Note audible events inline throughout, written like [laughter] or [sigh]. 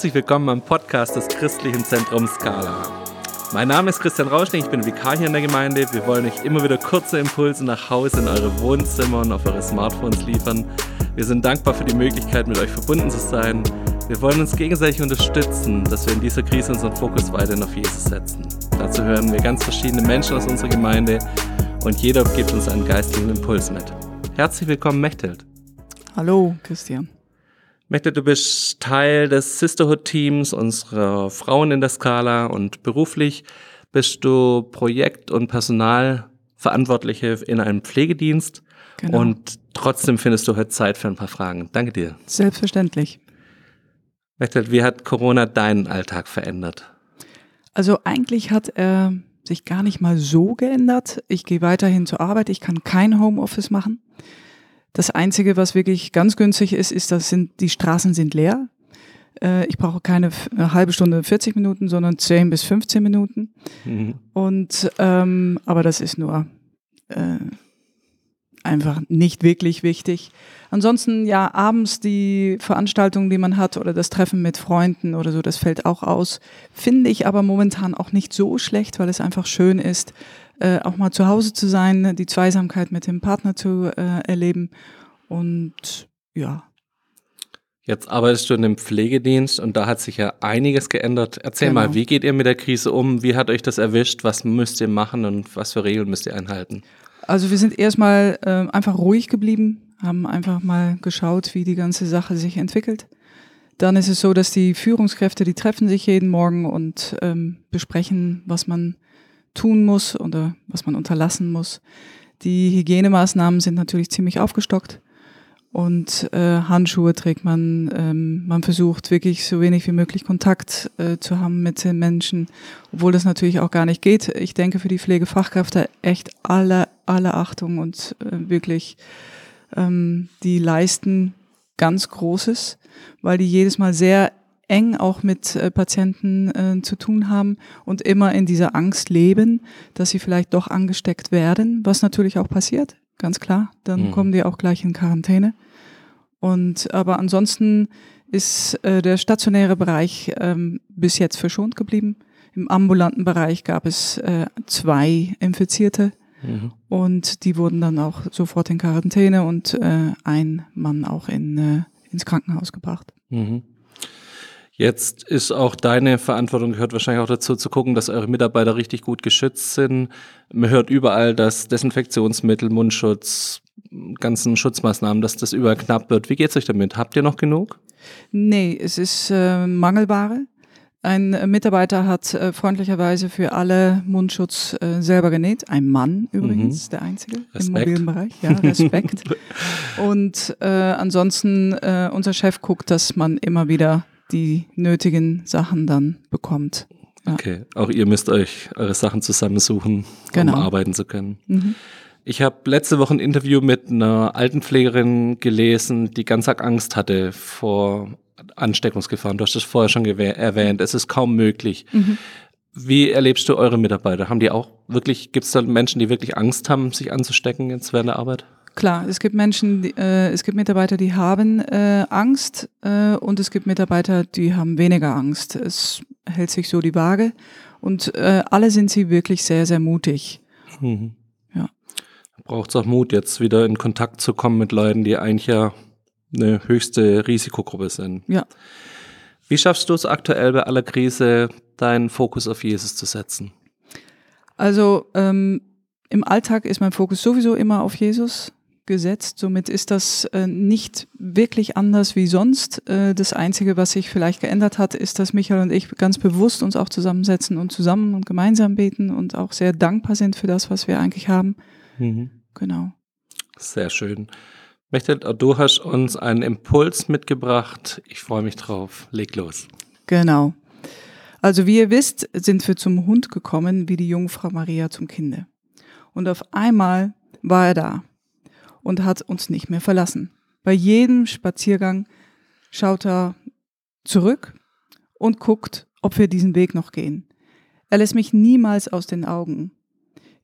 Herzlich willkommen am Podcast des Christlichen Zentrums Skala. Mein Name ist Christian Rauschning, ich bin Vikar hier in der Gemeinde. Wir wollen euch immer wieder kurze Impulse nach Hause in eure Wohnzimmer und auf eure Smartphones liefern. Wir sind dankbar für die Möglichkeit, mit euch verbunden zu sein. Wir wollen uns gegenseitig unterstützen, dass wir in dieser Krise unseren Fokus weiterhin auf Jesus setzen. Dazu hören wir ganz verschiedene Menschen aus unserer Gemeinde und jeder gibt uns einen geistigen Impuls mit. Herzlich willkommen, Mechthild. Hallo, Christian. Mette, du bist Teil des Sisterhood-Teams unserer Frauen in der Skala und beruflich bist du Projekt- und Personalverantwortliche in einem Pflegedienst. Genau. Und trotzdem findest du heute Zeit für ein paar Fragen. Danke dir. Selbstverständlich. Mette, wie hat Corona deinen Alltag verändert? Also eigentlich hat er sich gar nicht mal so geändert. Ich gehe weiterhin zur Arbeit. Ich kann kein Homeoffice machen. Das Einzige, was wirklich ganz günstig ist, ist, dass sind, die Straßen sind leer. Äh, ich brauche keine halbe Stunde 40 Minuten, sondern 10 bis 15 Minuten. Mhm. Und ähm, aber das ist nur äh, einfach nicht wirklich wichtig. Ansonsten ja abends die Veranstaltungen, die man hat oder das Treffen mit Freunden oder so, das fällt auch aus. Finde ich aber momentan auch nicht so schlecht, weil es einfach schön ist, äh, auch mal zu Hause zu sein, die Zweisamkeit mit dem Partner zu äh, erleben. Und ja. Jetzt arbeitest du in einem Pflegedienst und da hat sich ja einiges geändert. Erzähl genau. mal, wie geht ihr mit der Krise um? Wie hat euch das erwischt? Was müsst ihr machen und was für Regeln müsst ihr einhalten? Also wir sind erstmal äh, einfach ruhig geblieben, haben einfach mal geschaut, wie die ganze Sache sich entwickelt. Dann ist es so, dass die Führungskräfte, die treffen sich jeden Morgen und ähm, besprechen, was man tun muss oder was man unterlassen muss. Die Hygienemaßnahmen sind natürlich ziemlich aufgestockt und äh, Handschuhe trägt man. Ähm, man versucht wirklich so wenig wie möglich Kontakt äh, zu haben mit den Menschen, obwohl das natürlich auch gar nicht geht. Ich denke für die Pflegefachkräfte echt alle, alle Achtung und äh, wirklich, ähm, die leisten ganz Großes, weil die jedes Mal sehr eng auch mit äh, Patienten äh, zu tun haben und immer in dieser Angst leben, dass sie vielleicht doch angesteckt werden, was natürlich auch passiert, ganz klar. Dann mhm. kommen die auch gleich in Quarantäne. Und aber ansonsten ist äh, der stationäre Bereich ähm, bis jetzt verschont geblieben. Im ambulanten Bereich gab es äh, zwei Infizierte mhm. und die wurden dann auch sofort in Quarantäne und äh, ein Mann auch in, äh, ins Krankenhaus gebracht. Mhm. Jetzt ist auch deine Verantwortung, gehört wahrscheinlich auch dazu zu gucken, dass eure Mitarbeiter richtig gut geschützt sind. Man hört überall, dass Desinfektionsmittel, Mundschutz, ganzen Schutzmaßnahmen, dass das überall knapp wird. Wie geht's euch damit? Habt ihr noch genug? Nee, es ist äh, Mangelware. Ein Mitarbeiter hat äh, freundlicherweise für alle Mundschutz äh, selber genäht. Ein Mann übrigens, mhm. der einzige Respekt. im mobilen Bereich. Ja, Respekt. [laughs] Und äh, ansonsten, äh, unser Chef guckt, dass man immer wieder die nötigen Sachen dann bekommt. Ja. Okay, auch ihr müsst euch eure Sachen zusammensuchen, genau. um arbeiten zu können. Mhm. Ich habe letzte Woche ein Interview mit einer Altenpflegerin gelesen, die ganz arg Angst hatte vor Ansteckungsgefahren. Du hast es vorher schon erwähnt. Es ist kaum möglich. Mhm. Wie erlebst du eure Mitarbeiter? Haben die auch wirklich, gibt es da Menschen, die wirklich Angst haben, sich anzustecken jetzt während der Arbeit? Klar, es gibt Menschen, die, äh, es gibt Mitarbeiter, die haben äh, Angst äh, und es gibt Mitarbeiter, die haben weniger Angst. Es hält sich so die Waage und äh, alle sind sie wirklich sehr, sehr mutig. Mhm. Ja. Braucht es auch Mut, jetzt wieder in Kontakt zu kommen mit Leuten, die eigentlich ja eine höchste Risikogruppe sind. Ja. Wie schaffst du es aktuell bei aller Krise, deinen Fokus auf Jesus zu setzen? Also ähm, im Alltag ist mein Fokus sowieso immer auf Jesus gesetzt. Somit ist das äh, nicht wirklich anders wie sonst. Äh, das Einzige, was sich vielleicht geändert hat, ist, dass Michael und ich ganz bewusst uns auch zusammensetzen und zusammen und gemeinsam beten und auch sehr dankbar sind für das, was wir eigentlich haben. Mhm. Genau. Sehr schön. Mechtet, du hast uns einen Impuls mitgebracht. Ich freue mich drauf. Leg los. Genau. Also wie ihr wisst, sind wir zum Hund gekommen, wie die Jungfrau Maria zum Kinde. Und auf einmal war er da und hat uns nicht mehr verlassen. Bei jedem Spaziergang schaut er zurück und guckt, ob wir diesen Weg noch gehen. Er lässt mich niemals aus den Augen.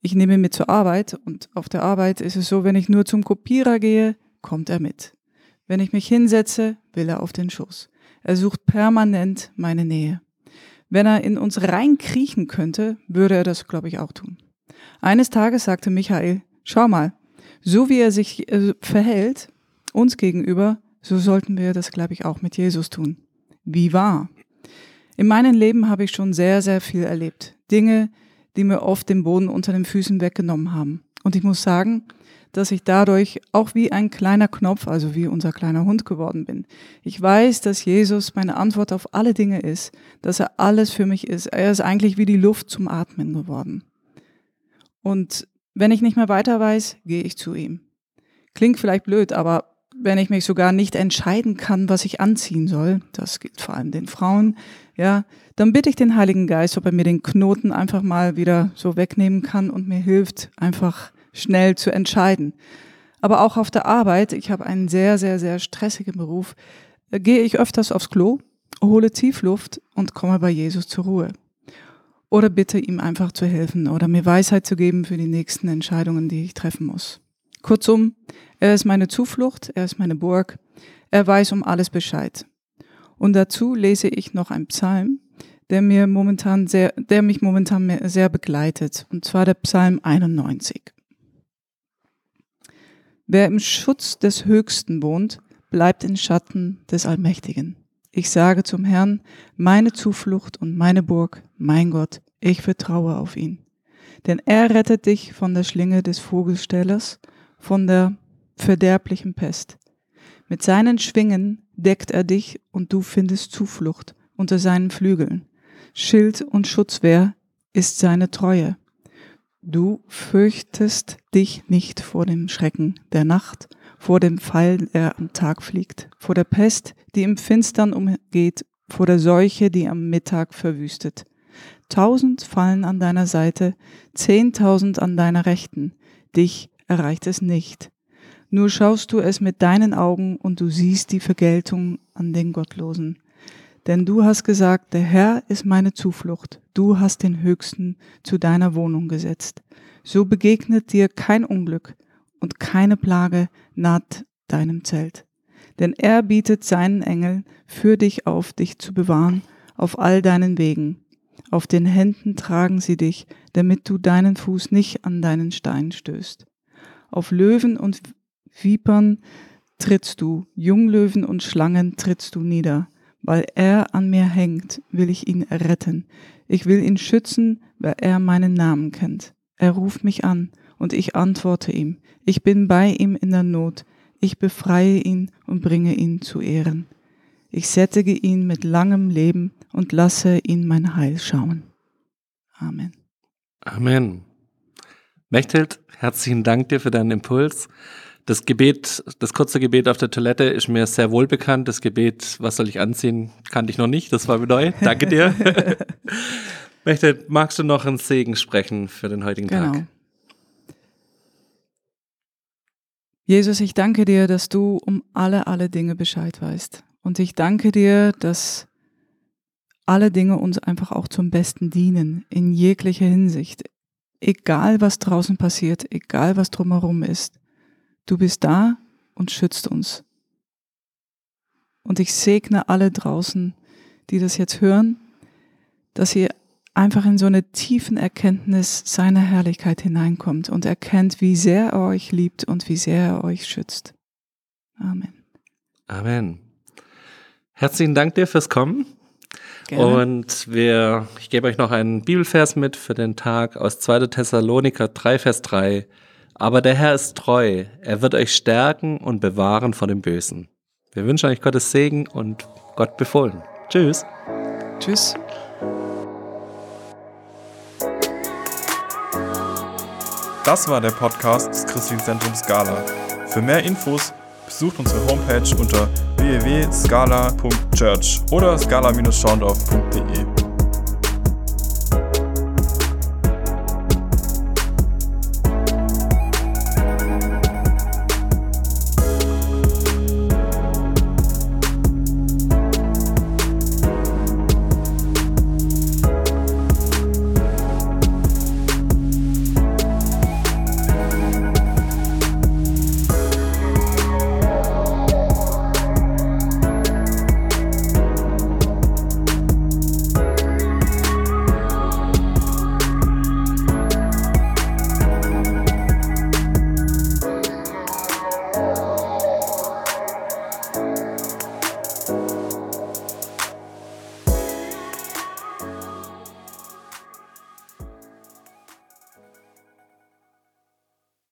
Ich nehme ihn mit zur Arbeit und auf der Arbeit ist es so, wenn ich nur zum Kopierer gehe, kommt er mit. Wenn ich mich hinsetze, will er auf den Schoß. Er sucht permanent meine Nähe. Wenn er in uns reinkriechen könnte, würde er das, glaube ich, auch tun. Eines Tages sagte Michael, schau mal, so wie er sich äh, verhält, uns gegenüber, so sollten wir das, glaube ich, auch mit Jesus tun. Wie wahr? In meinem Leben habe ich schon sehr, sehr viel erlebt. Dinge, die mir oft den Boden unter den Füßen weggenommen haben. Und ich muss sagen, dass ich dadurch auch wie ein kleiner Knopf, also wie unser kleiner Hund geworden bin. Ich weiß, dass Jesus meine Antwort auf alle Dinge ist, dass er alles für mich ist. Er ist eigentlich wie die Luft zum Atmen geworden. Und wenn ich nicht mehr weiter weiß, gehe ich zu ihm. Klingt vielleicht blöd, aber wenn ich mich sogar nicht entscheiden kann, was ich anziehen soll, das gilt vor allem den Frauen, ja, dann bitte ich den Heiligen Geist, ob er mir den Knoten einfach mal wieder so wegnehmen kann und mir hilft, einfach schnell zu entscheiden. Aber auch auf der Arbeit, ich habe einen sehr, sehr, sehr stressigen Beruf, äh, gehe ich öfters aufs Klo, hole Tiefluft und komme bei Jesus zur Ruhe. Oder bitte ihm einfach zu helfen oder mir Weisheit zu geben für die nächsten Entscheidungen, die ich treffen muss. Kurzum, er ist meine Zuflucht, er ist meine Burg, er weiß um alles Bescheid. Und dazu lese ich noch einen Psalm, der mir momentan sehr, der mich momentan sehr begleitet, und zwar der Psalm 91. Wer im Schutz des Höchsten wohnt, bleibt in Schatten des Allmächtigen. Ich sage zum Herrn, meine Zuflucht und meine Burg, mein Gott, ich vertraue auf ihn. Denn er rettet dich von der Schlinge des Vogelstellers, von der verderblichen Pest. Mit seinen Schwingen deckt er dich und du findest Zuflucht unter seinen Flügeln. Schild und Schutzwehr ist seine Treue. Du fürchtest dich nicht vor dem Schrecken der Nacht, vor dem Pfeil, der am Tag fliegt, vor der Pest, die im Finstern umgeht, vor der Seuche, die am Mittag verwüstet. Tausend fallen an deiner Seite, zehntausend an deiner Rechten, dich erreicht es nicht. Nur schaust du es mit deinen Augen und du siehst die Vergeltung an den Gottlosen. Denn du hast gesagt, der Herr ist meine Zuflucht, du hast den Höchsten zu deiner Wohnung gesetzt. So begegnet dir kein Unglück und keine Plage naht deinem Zelt. Denn er bietet seinen Engel für dich auf, dich zu bewahren auf all deinen Wegen. Auf den Händen tragen sie dich, damit du deinen Fuß nicht an deinen Stein stößt. Auf Löwen und Vipern trittst du, Junglöwen und Schlangen trittst du nieder weil er an mir hängt, will ich ihn retten. Ich will ihn schützen, weil er meinen Namen kennt. Er ruft mich an und ich antworte ihm. Ich bin bei ihm in der Not. Ich befreie ihn und bringe ihn zu Ehren. Ich sättige ihn mit langem Leben und lasse ihn mein Heil schauen. Amen. Amen. Mechthild, herzlichen Dank dir für deinen Impuls. Das Gebet, das kurze Gebet auf der Toilette ist mir sehr wohl bekannt. Das Gebet, was soll ich anziehen, kannte ich noch nicht. Das war mir neu. Danke dir. [laughs] Möchte, magst du noch einen Segen sprechen für den heutigen genau. Tag? Jesus, ich danke dir, dass du um alle, alle Dinge Bescheid weißt. Und ich danke dir, dass alle Dinge uns einfach auch zum Besten dienen, in jeglicher Hinsicht. Egal, was draußen passiert, egal, was drumherum ist. Du bist da und schützt uns. Und ich segne alle draußen, die das jetzt hören, dass ihr einfach in so eine tiefen Erkenntnis seiner Herrlichkeit hineinkommt und erkennt, wie sehr er euch liebt und wie sehr er euch schützt. Amen. Amen. Herzlichen Dank dir fürs Kommen. Gerne. Und wir, ich gebe euch noch einen Bibelvers mit für den Tag aus 2. Thessaloniker 3, Vers 3. Aber der Herr ist treu, er wird euch stärken und bewahren vor dem Bösen. Wir wünschen euch Gottes Segen und Gott befohlen. Tschüss. Tschüss. Das war der Podcast des Christlichen Zentrums Scala. Für mehr Infos besucht unsere Homepage unter www.scala.church oder scala-schaundorf.de.